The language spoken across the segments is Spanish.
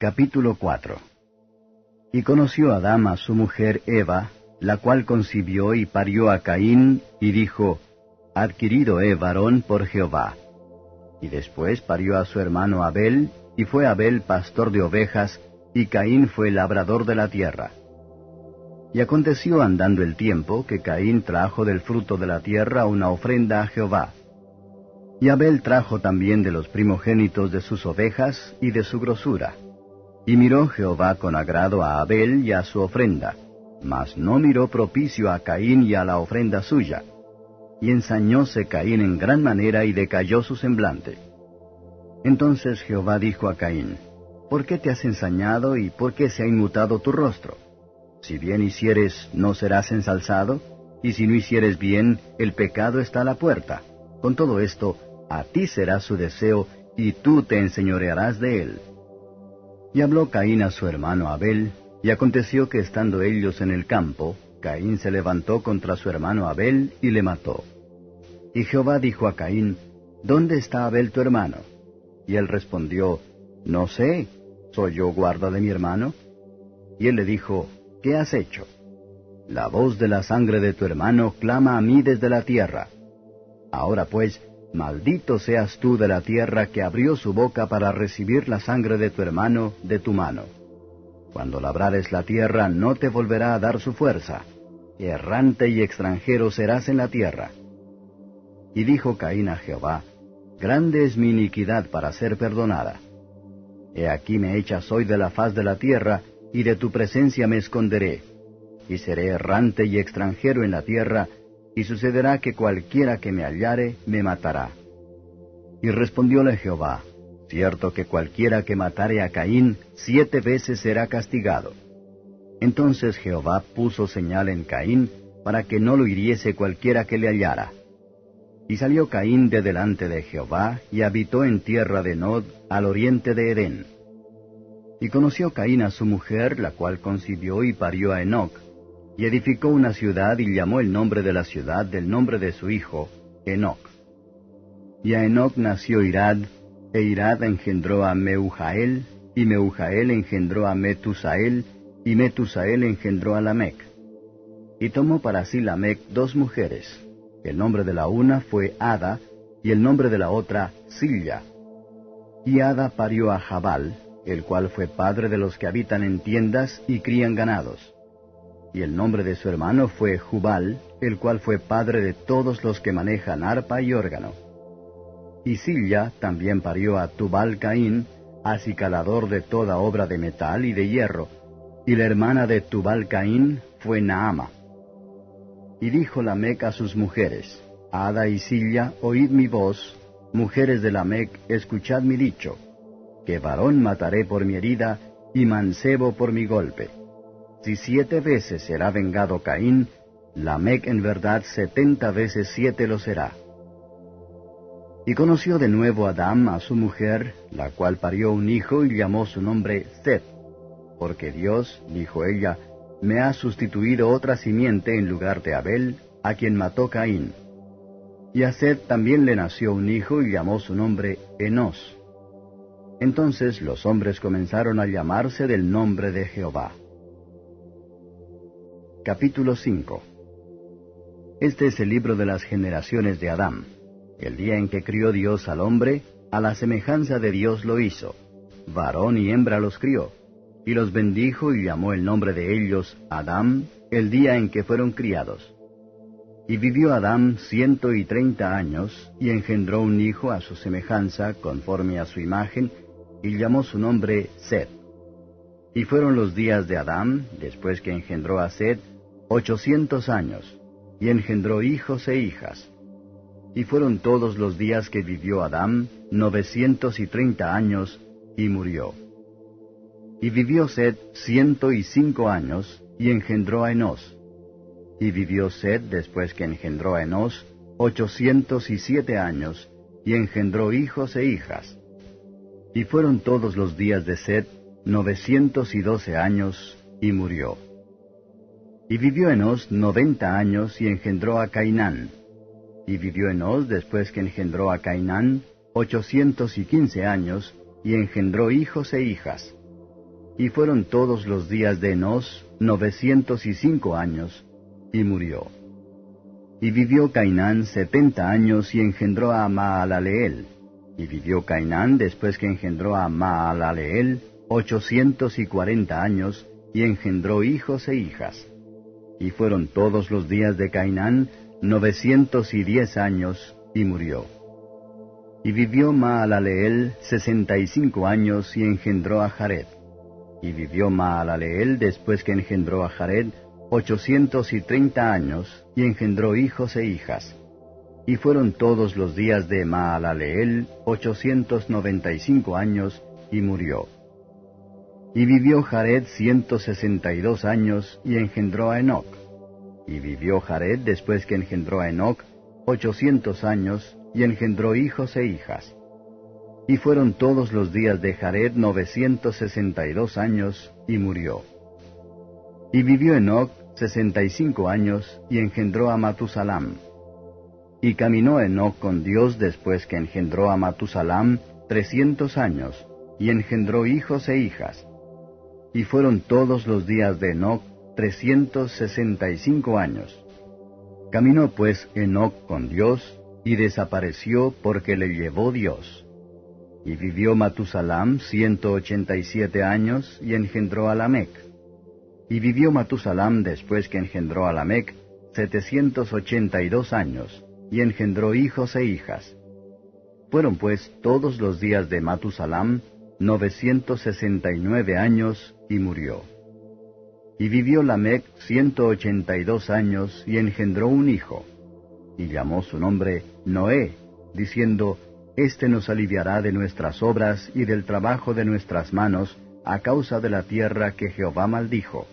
Capítulo 4 Y conoció Adán a su mujer Eva, la cual concibió y parió a Caín, y dijo, Adquirido he varón por Jehová. Y después parió a su hermano Abel, y fue Abel pastor de ovejas, y Caín fue labrador de la tierra. Y aconteció andando el tiempo que Caín trajo del fruto de la tierra una ofrenda a Jehová. Y Abel trajo también de los primogénitos de sus ovejas y de su grosura. Y miró Jehová con agrado a Abel y a su ofrenda, mas no miró propicio a Caín y a la ofrenda suya. Y ensañóse Caín en gran manera y decayó su semblante. Entonces Jehová dijo a Caín, ¿Por qué te has ensañado y por qué se ha inmutado tu rostro? Si bien hicieres, no serás ensalzado, y si no hicieres bien, el pecado está a la puerta. Con todo esto, a ti será su deseo, y tú te enseñorearás de él. Y habló Caín a su hermano Abel, y aconteció que estando ellos en el campo, Caín se levantó contra su hermano Abel y le mató. Y Jehová dijo a Caín, ¿Dónde está Abel tu hermano? Y él respondió, No sé, ¿soy yo guarda de mi hermano? Y él le dijo, ¿qué has hecho? La voz de la sangre de tu hermano clama a mí desde la tierra. Ahora pues, maldito seas tú de la tierra que abrió su boca para recibir la sangre de tu hermano de tu mano. Cuando labrares la tierra no te volverá a dar su fuerza, errante y extranjero serás en la tierra. Y dijo Caín a Jehová, Grande es mi iniquidad para ser perdonada. He aquí me echas hoy de la faz de la tierra, y de tu presencia me esconderé, y seré errante y extranjero en la tierra, y sucederá que cualquiera que me hallare me matará. Y respondióle Jehová, Cierto que cualquiera que matare a Caín siete veces será castigado. Entonces Jehová puso señal en Caín, para que no lo hiriese cualquiera que le hallara. Y salió Caín de delante de Jehová, y habitó en tierra de Nod, al oriente de Edén. Y conoció Caín a su mujer, la cual concibió y parió a Enoc, y edificó una ciudad y llamó el nombre de la ciudad del nombre de su hijo, Enoc. Y a Enoc nació Irad, e Irad engendró a Meujael, y Meujael engendró a Metusael, y Metusael engendró a Lamec. Y tomó para sí Lamec dos mujeres. El nombre de la una fue Ada, y el nombre de la otra Silla. Y Ada parió a Jabal, el cual fue padre de los que habitan en tiendas y crían ganados. Y el nombre de su hermano fue Jubal, el cual fue padre de todos los que manejan arpa y órgano. Y Silla también parió a Tubal Caín, acicalador de toda obra de metal y de hierro, y la hermana de Tubal Caín fue Naama. Y dijo Lamec a sus mujeres, Ada y Silla, oíd mi voz, mujeres de Lamec, escuchad mi dicho que varón mataré por mi herida y mancebo por mi golpe. Si siete veces será vengado Caín, Lamec en verdad setenta veces siete lo será. Y conoció de nuevo Adán a su mujer, la cual parió un hijo y llamó su nombre Seth, porque Dios, dijo ella, me ha sustituido otra simiente en lugar de Abel, a quien mató Caín. Y a Seth también le nació un hijo y llamó su nombre Enos. Entonces los hombres comenzaron a llamarse del nombre de Jehová. Capítulo 5 Este es el libro de las generaciones de Adán. El día en que crió Dios al hombre, a la semejanza de Dios lo hizo. Varón y hembra los crió. Y los bendijo y llamó el nombre de ellos Adán, el día en que fueron criados. Y vivió Adán ciento y treinta años, y engendró un hijo a su semejanza, conforme a su imagen, y llamó su nombre Sed. Y fueron los días de Adán, después que engendró a Sed, ochocientos años, y engendró hijos e hijas. Y fueron todos los días que vivió Adán, novecientos y treinta años, y murió. Y vivió Sed ciento y cinco años, y engendró a Enos. Y vivió Sed después que engendró a Enos, ochocientos y siete años, y engendró hijos e hijas. Y fueron todos los días de Sed novecientos y doce años, y murió. Y vivió Enos noventa años y engendró a Cainán. Y vivió Enos después que engendró a Cainán ochocientos y quince años, y engendró hijos e hijas. Y fueron todos los días de Enos novecientos y cinco años, y murió. Y vivió Cainán setenta años y engendró a Maalaleel. Y vivió Cainán después que engendró a Maalaleel ochocientos y cuarenta años, y engendró hijos e hijas. Y fueron todos los días de Cainán novecientos y diez años, y murió. Y vivió Maalaleel sesenta y cinco años, y engendró a Jared. Y vivió Maalaleel después que engendró a Jared ochocientos y treinta años, y engendró hijos e hijas. Y fueron todos los días de Maalaleel ochocientos noventa y cinco años, y murió. Y vivió Jared ciento sesenta y dos años, y engendró a Enoc. Y vivió Jared después que engendró a Enoc ochocientos años, y engendró hijos e hijas. Y fueron todos los días de Jared novecientos sesenta y dos años, y murió. Y vivió Enoc sesenta y cinco años, y engendró a Matusalam. Y caminó Enoc con Dios después que engendró a Matusalam trescientos años, y engendró hijos e hijas y fueron todos los días de Enoc trescientos sesenta y cinco años. Caminó pues Enoc con Dios, y desapareció porque le llevó Dios. Y vivió Matusalam ciento ochenta y siete años, y engendró a Lamec. Y vivió Matusalam después que engendró a Lamec setecientos ochenta y dos años, y engendró hijos e hijas. Fueron pues todos los días de Matusalam novecientos sesenta y nueve años, y murió. Y vivió Lamec ciento ochenta y dos años, y engendró un hijo, y llamó su nombre Noé, diciendo, Este nos aliviará de nuestras obras y del trabajo de nuestras manos, a causa de la tierra que Jehová maldijo.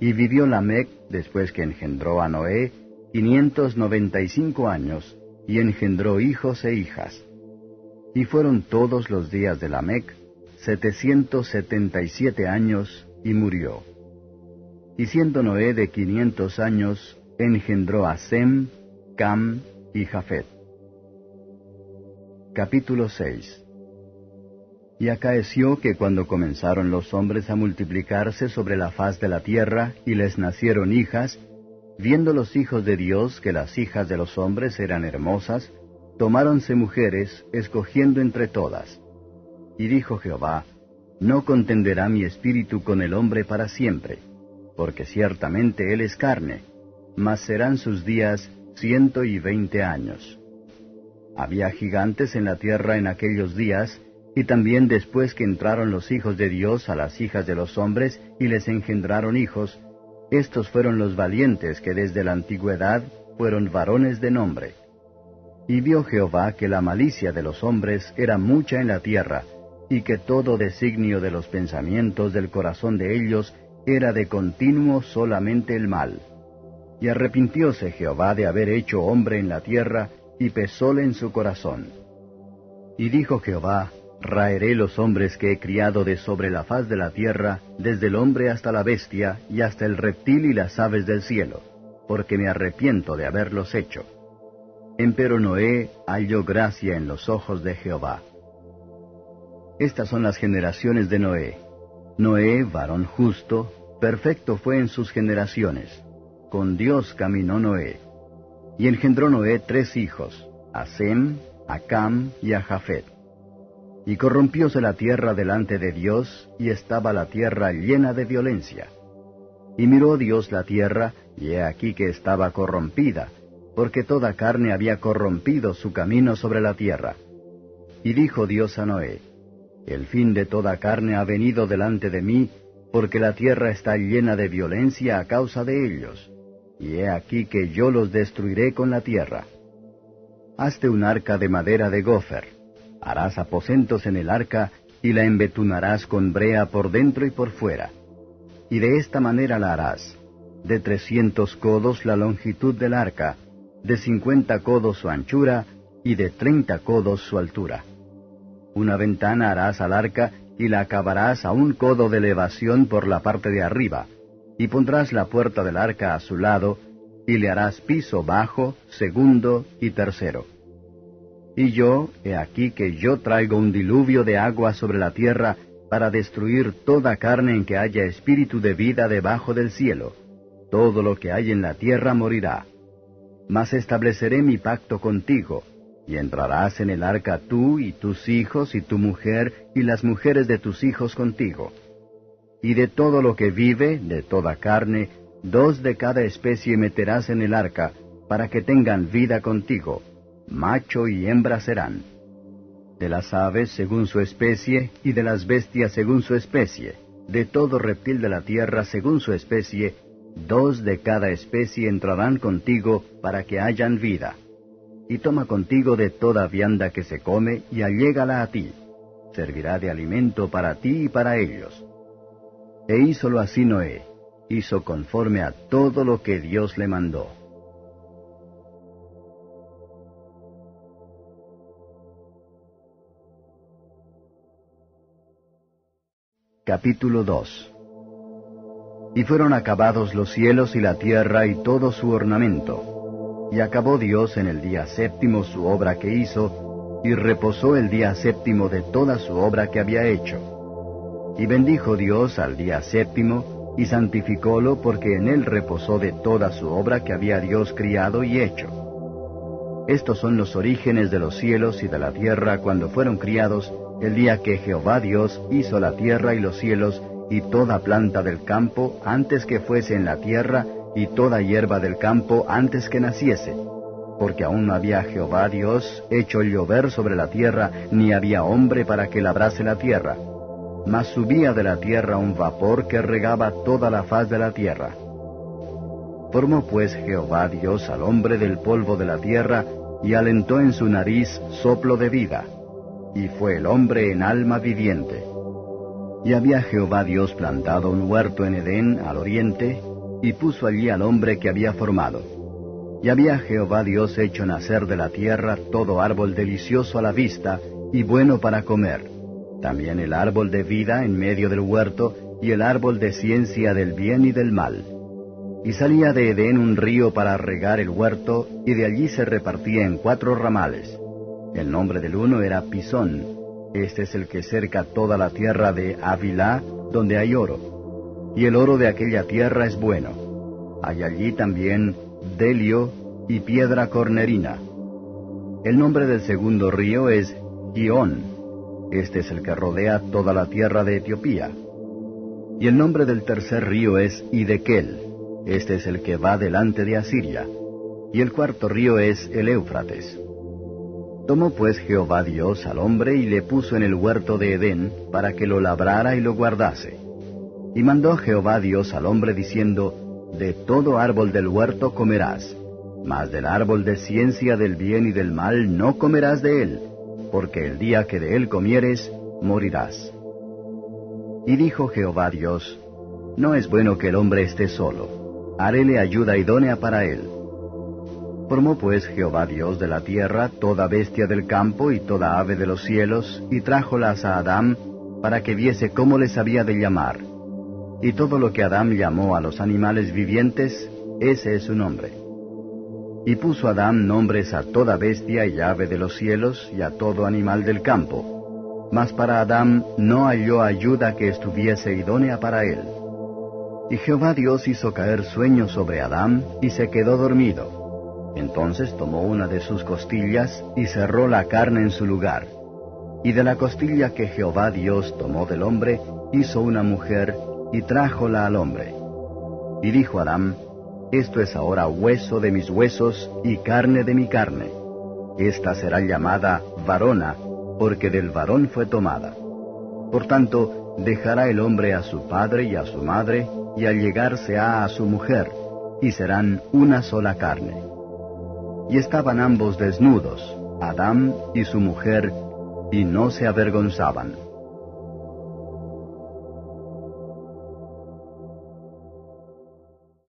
Y vivió Lamec, después que engendró a Noé, quinientos noventa y cinco años, y engendró hijos e hijas. Y fueron todos los días de Lamec setecientos setenta y siete años, y murió. Y siendo Noé de quinientos años, engendró a Sem, Cam y Jafet. Capítulo 6 Y acaeció que cuando comenzaron los hombres a multiplicarse sobre la faz de la tierra, y les nacieron hijas, viendo los hijos de Dios que las hijas de los hombres eran hermosas, tomáronse mujeres, escogiendo entre todas. Y dijo Jehová, No contenderá mi espíritu con el hombre para siempre, porque ciertamente él es carne, mas serán sus días ciento y veinte años. Había gigantes en la tierra en aquellos días, y también después que entraron los hijos de Dios a las hijas de los hombres y les engendraron hijos, estos fueron los valientes que desde la antigüedad fueron varones de nombre. Y vio Jehová que la malicia de los hombres era mucha en la tierra, y que todo designio de los pensamientos del corazón de ellos era de continuo solamente el mal. Y arrepintióse Jehová de haber hecho hombre en la tierra, y pesóle en su corazón. Y dijo Jehová, Raeré los hombres que he criado de sobre la faz de la tierra, desde el hombre hasta la bestia, y hasta el reptil y las aves del cielo, porque me arrepiento de haberlos hecho. Empero Noé halló gracia en los ojos de Jehová. Estas son las generaciones de Noé. Noé, varón justo, perfecto fue en sus generaciones. Con Dios caminó Noé. Y engendró Noé tres hijos, a Sem, a Cam y a Jafet. Y corrompióse la tierra delante de Dios, y estaba la tierra llena de violencia. Y miró Dios la tierra, y he aquí que estaba corrompida, porque toda carne había corrompido su camino sobre la tierra. Y dijo Dios a Noé, El fin de toda carne ha venido delante de mí, porque la tierra está llena de violencia a causa de ellos, y he aquí que yo los destruiré con la tierra. hazte un arca de madera de gofer. Harás aposentos en el arca y la embetunarás con brea por dentro y por fuera. Y de esta manera la harás. De trescientos codos la longitud del arca, de cincuenta codos su anchura y de treinta codos su altura. Una ventana harás al arca y la acabarás a un codo de elevación por la parte de arriba, y pondrás la puerta del arca a su lado, y le harás piso bajo, segundo y tercero. Y yo, he aquí que yo traigo un diluvio de agua sobre la tierra para destruir toda carne en que haya espíritu de vida debajo del cielo. Todo lo que hay en la tierra morirá. Mas estableceré mi pacto contigo, y entrarás en el arca tú y tus hijos y tu mujer y las mujeres de tus hijos contigo. Y de todo lo que vive, de toda carne, dos de cada especie meterás en el arca, para que tengan vida contigo, macho y hembra serán. De las aves según su especie, y de las bestias según su especie, de todo reptil de la tierra según su especie, dos de cada especie entrarán contigo para que hayan vida y toma contigo de toda vianda que se come y allégala a ti. Servirá de alimento para ti y para ellos. E hízolo así Noé, hizo conforme a todo lo que Dios le mandó. Capítulo 2 Y fueron acabados los cielos y la tierra y todo su ornamento y acabó Dios en el día séptimo su obra que hizo, y reposó el día séptimo de toda su obra que había hecho. Y bendijo Dios al día séptimo, y santificólo porque en él reposó de toda su obra que había Dios criado y hecho. Estos son los orígenes de los cielos y de la tierra cuando fueron criados, el día que Jehová Dios hizo la tierra y los cielos, y toda planta del campo antes que fuese en la tierra, y toda hierba del campo antes que naciese, porque aún no había Jehová Dios hecho llover sobre la tierra, ni había hombre para que labrase la tierra. Mas subía de la tierra un vapor que regaba toda la faz de la tierra. Formó pues Jehová Dios al hombre del polvo de la tierra, y alentó en su nariz soplo de vida, y fue el hombre en alma viviente. Y había Jehová Dios plantado un huerto en Edén al oriente, y puso allí al hombre que había formado. Y había Jehová Dios hecho nacer de la tierra todo árbol delicioso a la vista y bueno para comer, también el árbol de vida en medio del huerto y el árbol de ciencia del bien y del mal. Y salía de Edén un río para regar el huerto, y de allí se repartía en cuatro ramales. El nombre del uno era Pisón, este es el que cerca toda la tierra de Avilá, donde hay oro y el oro de aquella tierra es bueno. Hay allí también delio y piedra cornerina. El nombre del segundo río es Gion. Este es el que rodea toda la tierra de Etiopía. Y el nombre del tercer río es Idekel. Este es el que va delante de Asiria. Y el cuarto río es el Éufrates. Tomó pues Jehová Dios al hombre y le puso en el huerto de Edén para que lo labrara y lo guardase. Y mandó Jehová Dios al hombre diciendo, De todo árbol del huerto comerás, mas del árbol de ciencia del bien y del mal no comerás de él, porque el día que de él comieres, morirás. Y dijo Jehová Dios, No es bueno que el hombre esté solo, haréle ayuda idónea para él. Formó pues Jehová Dios de la tierra toda bestia del campo y toda ave de los cielos, y trájolas a Adán, para que viese cómo les había de llamar. Y todo lo que Adán llamó a los animales vivientes, ese es su nombre. Y puso Adán nombres a toda bestia y ave de los cielos y a todo animal del campo. Mas para Adán no halló ayuda que estuviese idónea para él. Y Jehová Dios hizo caer sueño sobre Adán y se quedó dormido. Entonces tomó una de sus costillas y cerró la carne en su lugar. Y de la costilla que Jehová Dios tomó del hombre, hizo una mujer y trájola al hombre. Y dijo Adán, Esto es ahora hueso de mis huesos y carne de mi carne. Esta será llamada varona, porque del varón fue tomada. Por tanto, dejará el hombre a su padre y a su madre, y allegarse a su mujer, y serán una sola carne. Y estaban ambos desnudos, Adán y su mujer, y no se avergonzaban.